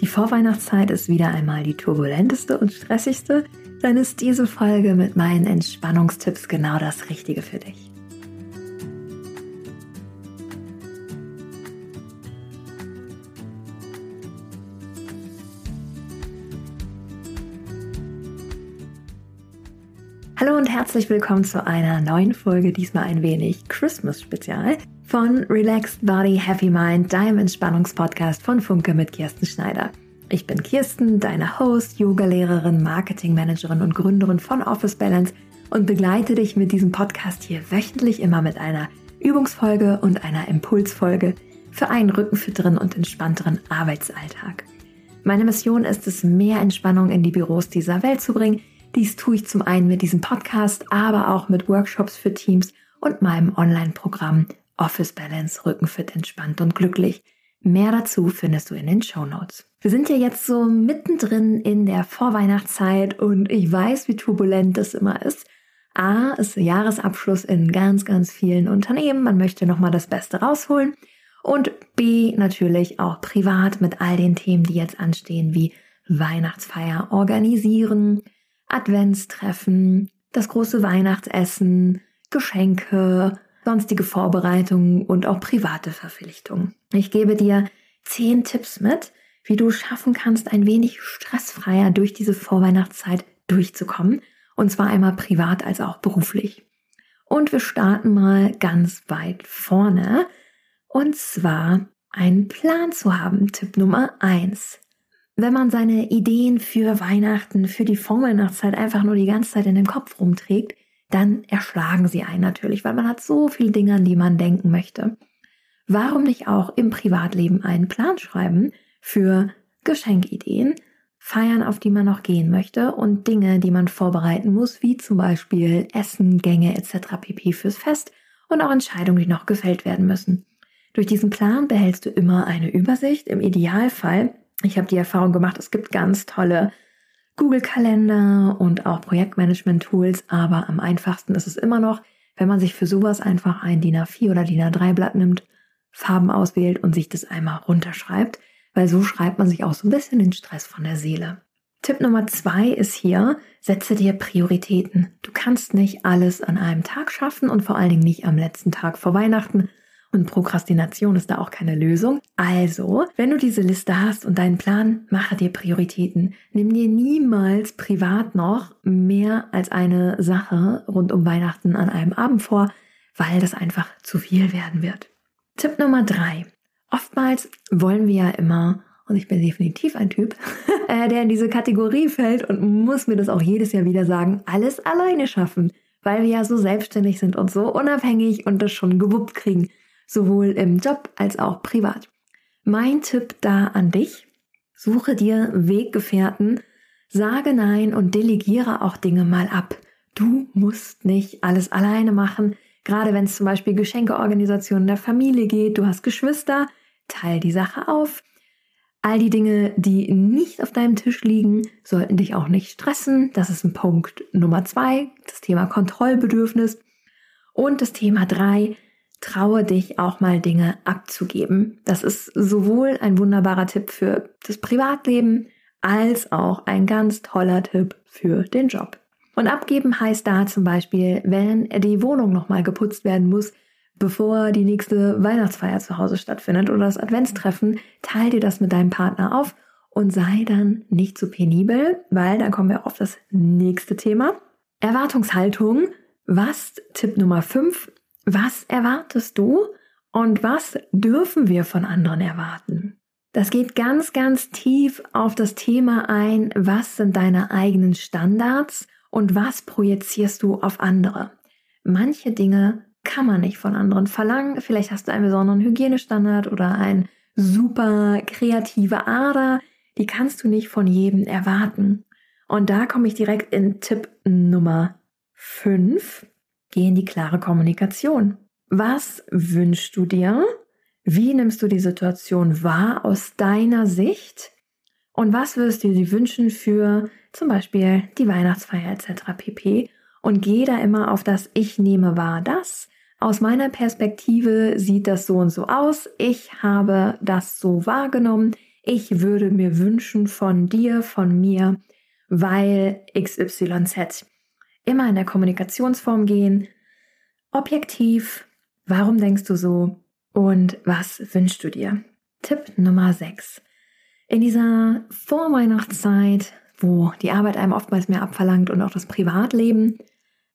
Die Vorweihnachtszeit ist wieder einmal die turbulenteste und stressigste. Dann ist diese Folge mit meinen Entspannungstipps genau das Richtige für dich. Hallo und herzlich willkommen zu einer neuen Folge, diesmal ein wenig Christmas-Spezial von Relaxed Body Happy Mind, deinem Entspannungspodcast von Funke mit Kirsten Schneider. Ich bin Kirsten, deine Host, Yogalehrerin, Marketingmanagerin und Gründerin von Office Balance und begleite dich mit diesem Podcast hier wöchentlich immer mit einer Übungsfolge und einer Impulsfolge für einen rückenfitteren und entspannteren Arbeitsalltag. Meine Mission ist es, mehr Entspannung in die Büros dieser Welt zu bringen, dies tue ich zum einen mit diesem Podcast, aber auch mit Workshops für Teams und meinem Online-Programm Office Balance Rückenfit entspannt und glücklich. Mehr dazu findest du in den Show Notes. Wir sind ja jetzt so mittendrin in der Vorweihnachtszeit und ich weiß, wie turbulent das immer ist. A ist Jahresabschluss in ganz, ganz vielen Unternehmen. Man möchte nochmal das Beste rausholen. Und B natürlich auch privat mit all den Themen, die jetzt anstehen, wie Weihnachtsfeier organisieren, Adventstreffen, das große Weihnachtsessen, Geschenke, sonstige Vorbereitungen und auch private Verpflichtungen. Ich gebe dir zehn Tipps mit, wie du schaffen kannst, ein wenig stressfreier durch diese Vorweihnachtszeit durchzukommen. Und zwar einmal privat als auch beruflich. Und wir starten mal ganz weit vorne. Und zwar einen Plan zu haben. Tipp Nummer eins wenn man seine Ideen für Weihnachten, für die Vorweihnachtszeit einfach nur die ganze Zeit in dem Kopf rumträgt, dann erschlagen sie einen natürlich, weil man hat so viele Dinge, an die man denken möchte. Warum nicht auch im Privatleben einen Plan schreiben für Geschenkideen, Feiern, auf die man noch gehen möchte und Dinge, die man vorbereiten muss, wie zum Beispiel Essen, Gänge etc. pp. fürs Fest und auch Entscheidungen, die noch gefällt werden müssen. Durch diesen Plan behältst du immer eine Übersicht. Im Idealfall ich habe die Erfahrung gemacht, es gibt ganz tolle Google-Kalender und auch Projektmanagement-Tools, aber am einfachsten ist es immer noch, wenn man sich für sowas einfach ein DIN A4 oder DIN A3-Blatt nimmt, Farben auswählt und sich das einmal runterschreibt, weil so schreibt man sich auch so ein bisschen den Stress von der Seele. Tipp Nummer zwei ist hier, setze dir Prioritäten. Du kannst nicht alles an einem Tag schaffen und vor allen Dingen nicht am letzten Tag vor Weihnachten und Prokrastination ist da auch keine Lösung. Also, wenn du diese Liste hast und deinen Plan, mache dir Prioritäten. Nimm dir niemals privat noch mehr als eine Sache rund um Weihnachten an einem Abend vor, weil das einfach zu viel werden wird. Tipp Nummer drei. Oftmals wollen wir ja immer, und ich bin definitiv ein Typ, äh, der in diese Kategorie fällt und muss mir das auch jedes Jahr wieder sagen, alles alleine schaffen, weil wir ja so selbstständig sind und so unabhängig und das schon gewuppt kriegen sowohl im Job als auch privat. Mein Tipp da an dich, suche dir Weggefährten, sage nein und delegiere auch Dinge mal ab. Du musst nicht alles alleine machen, gerade wenn es zum Beispiel Geschenkeorganisationen der Familie geht, du hast Geschwister, teil die Sache auf. All die Dinge, die nicht auf deinem Tisch liegen, sollten dich auch nicht stressen. Das ist ein Punkt Nummer zwei, das Thema Kontrollbedürfnis. Und das Thema drei, traue dich auch mal Dinge abzugeben. Das ist sowohl ein wunderbarer Tipp für das Privatleben als auch ein ganz toller Tipp für den Job. Und abgeben heißt da zum Beispiel, wenn die Wohnung nochmal geputzt werden muss, bevor die nächste Weihnachtsfeier zu Hause stattfindet oder das Adventstreffen, teil dir das mit deinem Partner auf und sei dann nicht zu penibel, weil dann kommen wir auf das nächste Thema. Erwartungshaltung. Was Tipp Nummer 5 was erwartest du und was dürfen wir von anderen erwarten? Das geht ganz, ganz tief auf das Thema ein, was sind deine eigenen Standards und was projizierst du auf andere. Manche Dinge kann man nicht von anderen verlangen. Vielleicht hast du einen besonderen Hygienestandard oder ein super kreative Ader. Die kannst du nicht von jedem erwarten. Und da komme ich direkt in Tipp Nummer 5. Geh in die klare Kommunikation. Was wünschst du dir? Wie nimmst du die Situation wahr aus deiner Sicht? Und was würdest du dir wünschen für zum Beispiel die Weihnachtsfeier etc. pp. Und geh da immer auf das Ich nehme wahr das. Aus meiner Perspektive sieht das so und so aus. Ich habe das so wahrgenommen. ich würde mir wünschen von dir, von mir, weil XYZ. Immer in der Kommunikationsform gehen, objektiv, warum denkst du so und was wünschst du dir? Tipp Nummer 6. In dieser Vorweihnachtszeit, wo die Arbeit einem oftmals mehr abverlangt und auch das Privatleben,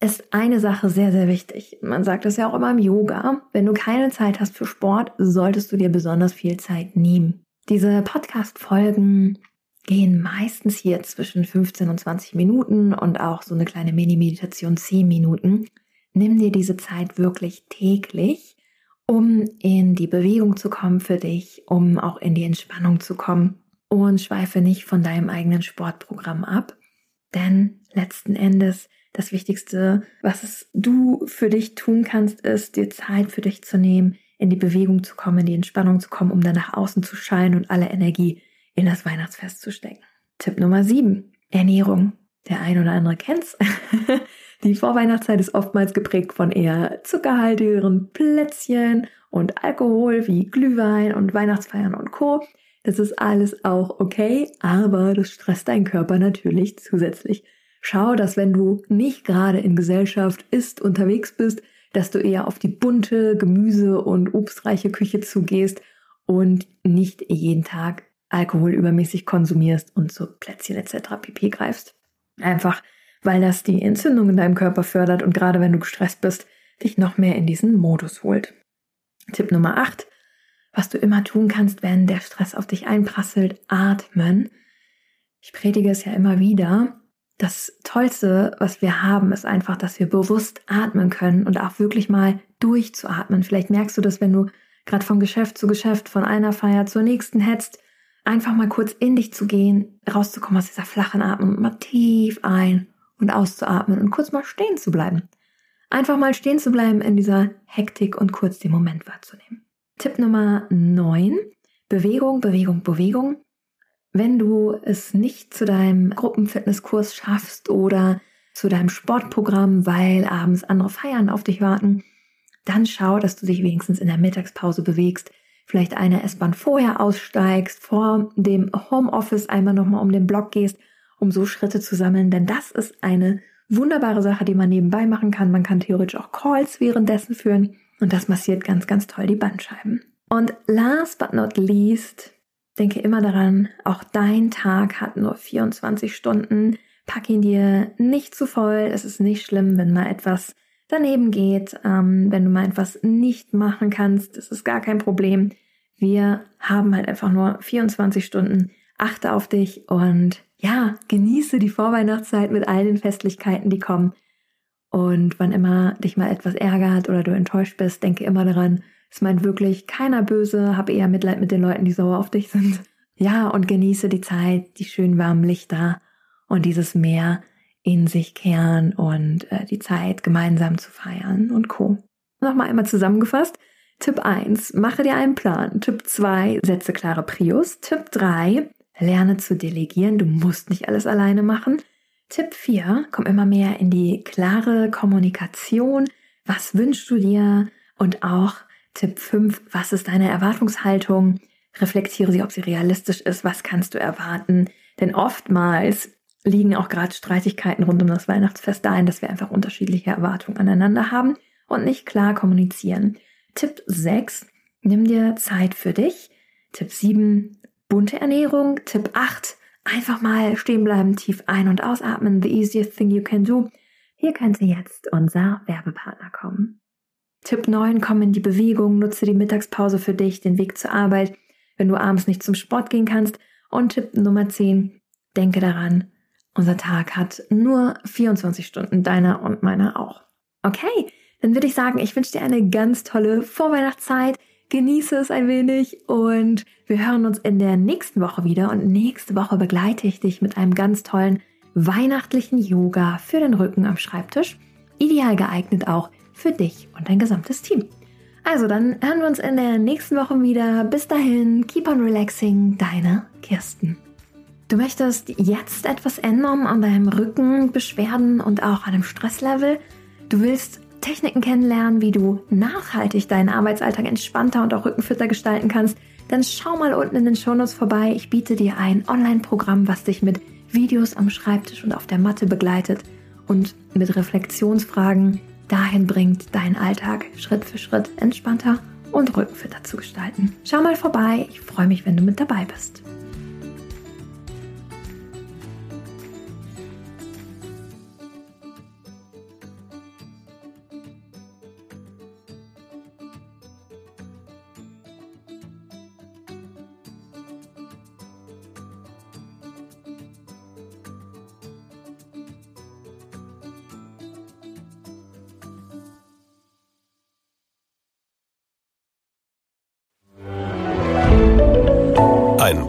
ist eine Sache sehr, sehr wichtig. Man sagt es ja auch immer im Yoga. Wenn du keine Zeit hast für Sport, solltest du dir besonders viel Zeit nehmen. Diese Podcast-Folgen gehen meistens hier zwischen 15 und 20 Minuten und auch so eine kleine Mini-Meditation 10 Minuten. Nimm dir diese Zeit wirklich täglich, um in die Bewegung zu kommen für dich, um auch in die Entspannung zu kommen und schweife nicht von deinem eigenen Sportprogramm ab. Denn letzten Endes das Wichtigste, was du für dich tun kannst, ist, dir Zeit für dich zu nehmen, in die Bewegung zu kommen, in die Entspannung zu kommen, um dann nach außen zu scheinen und alle Energie in das Weihnachtsfest zu stecken. Tipp Nummer 7. Ernährung. Der ein oder andere kennt's. Die Vorweihnachtszeit ist oftmals geprägt von eher zuckerhaltigeren Plätzchen und Alkohol wie Glühwein und Weihnachtsfeiern und Co. Das ist alles auch okay, aber das stresst deinen Körper natürlich zusätzlich. Schau, dass wenn du nicht gerade in Gesellschaft isst, unterwegs bist, dass du eher auf die bunte, gemüse- und obstreiche Küche zugehst und nicht jeden Tag Alkohol übermäßig konsumierst und zu Plätzchen etc. pp greifst. Einfach, weil das die Entzündung in deinem Körper fördert und gerade wenn du gestresst bist, dich noch mehr in diesen Modus holt. Tipp Nummer 8. Was du immer tun kannst, wenn der Stress auf dich einprasselt, atmen. Ich predige es ja immer wieder das Tollste, was wir haben, ist einfach, dass wir bewusst atmen können und auch wirklich mal durchzuatmen. Vielleicht merkst du das, wenn du gerade von Geschäft zu Geschäft, von einer Feier zur nächsten hetzt, einfach mal kurz in dich zu gehen, rauszukommen aus dieser flachen Atmung, mal tief ein und auszuatmen und kurz mal stehen zu bleiben. Einfach mal stehen zu bleiben in dieser Hektik und kurz den Moment wahrzunehmen. Tipp Nummer 9. Bewegung, Bewegung, Bewegung. Wenn du es nicht zu deinem Gruppenfitnesskurs schaffst oder zu deinem Sportprogramm, weil abends andere Feiern auf dich warten, dann schau, dass du dich wenigstens in der Mittagspause bewegst, vielleicht eine S-Bahn vorher aussteigst, vor dem Homeoffice einmal nochmal um den Block gehst, um so Schritte zu sammeln, denn das ist eine wunderbare Sache, die man nebenbei machen kann. Man kann theoretisch auch Calls währenddessen führen und das massiert ganz, ganz toll die Bandscheiben. Und last but not least, Denke immer daran, auch dein Tag hat nur 24 Stunden. Pack ihn dir nicht zu voll. Es ist nicht schlimm, wenn mal etwas daneben geht, ähm, wenn du mal etwas nicht machen kannst. Das ist gar kein Problem. Wir haben halt einfach nur 24 Stunden. Achte auf dich und ja, genieße die Vorweihnachtszeit mit all den Festlichkeiten, die kommen. Und wann immer dich mal etwas ärgert oder du enttäuscht bist, denke immer daran, es meint wirklich keiner böse, hab eher Mitleid mit den Leuten, die sauer auf dich sind. Ja, und genieße die Zeit, die schön warmen Lichter und dieses Meer in sich kehren und äh, die Zeit gemeinsam zu feiern und Co. Nochmal einmal zusammengefasst. Tipp 1, mache dir einen Plan. Tipp 2, setze klare Prios. Tipp 3, lerne zu delegieren. Du musst nicht alles alleine machen. Tipp 4, komm immer mehr in die klare Kommunikation. Was wünschst du dir? Und auch Tipp 5, was ist deine Erwartungshaltung? Reflektiere sie, ob sie realistisch ist. Was kannst du erwarten? Denn oftmals liegen auch gerade Streitigkeiten rund um das Weihnachtsfest dahin, dass wir einfach unterschiedliche Erwartungen aneinander haben und nicht klar kommunizieren. Tipp 6, nimm dir Zeit für dich. Tipp 7, bunte Ernährung. Tipp 8, einfach mal stehen bleiben, tief ein- und ausatmen. The easiest thing you can do. Hier könnte jetzt unser Werbepartner kommen. Tipp 9, komm in die Bewegung, nutze die Mittagspause für dich, den Weg zur Arbeit, wenn du abends nicht zum Sport gehen kannst. Und Tipp Nummer 10, denke daran, unser Tag hat nur 24 Stunden, deiner und meiner auch. Okay, dann würde ich sagen, ich wünsche dir eine ganz tolle Vorweihnachtszeit. Genieße es ein wenig und wir hören uns in der nächsten Woche wieder. Und nächste Woche begleite ich dich mit einem ganz tollen weihnachtlichen Yoga für den Rücken am Schreibtisch. Ideal geeignet auch für dich und dein gesamtes Team. Also dann hören wir uns in der nächsten Woche wieder. Bis dahin, keep on relaxing, deine Kirsten. Du möchtest jetzt etwas ändern an deinem Rücken, Beschwerden und auch an dem Stresslevel. Du willst Techniken kennenlernen, wie du nachhaltig deinen Arbeitsalltag entspannter und auch rückenfitter gestalten kannst. dann schau mal unten in den Shownotes vorbei. Ich biete dir ein Online-Programm, was dich mit Videos am Schreibtisch und auf der Matte begleitet und mit Reflexionsfragen dahin bringt, deinen Alltag Schritt für Schritt entspannter und rückenfitter zu gestalten. Schau mal vorbei, ich freue mich, wenn du mit dabei bist.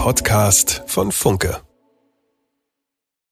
Podcast von Funke.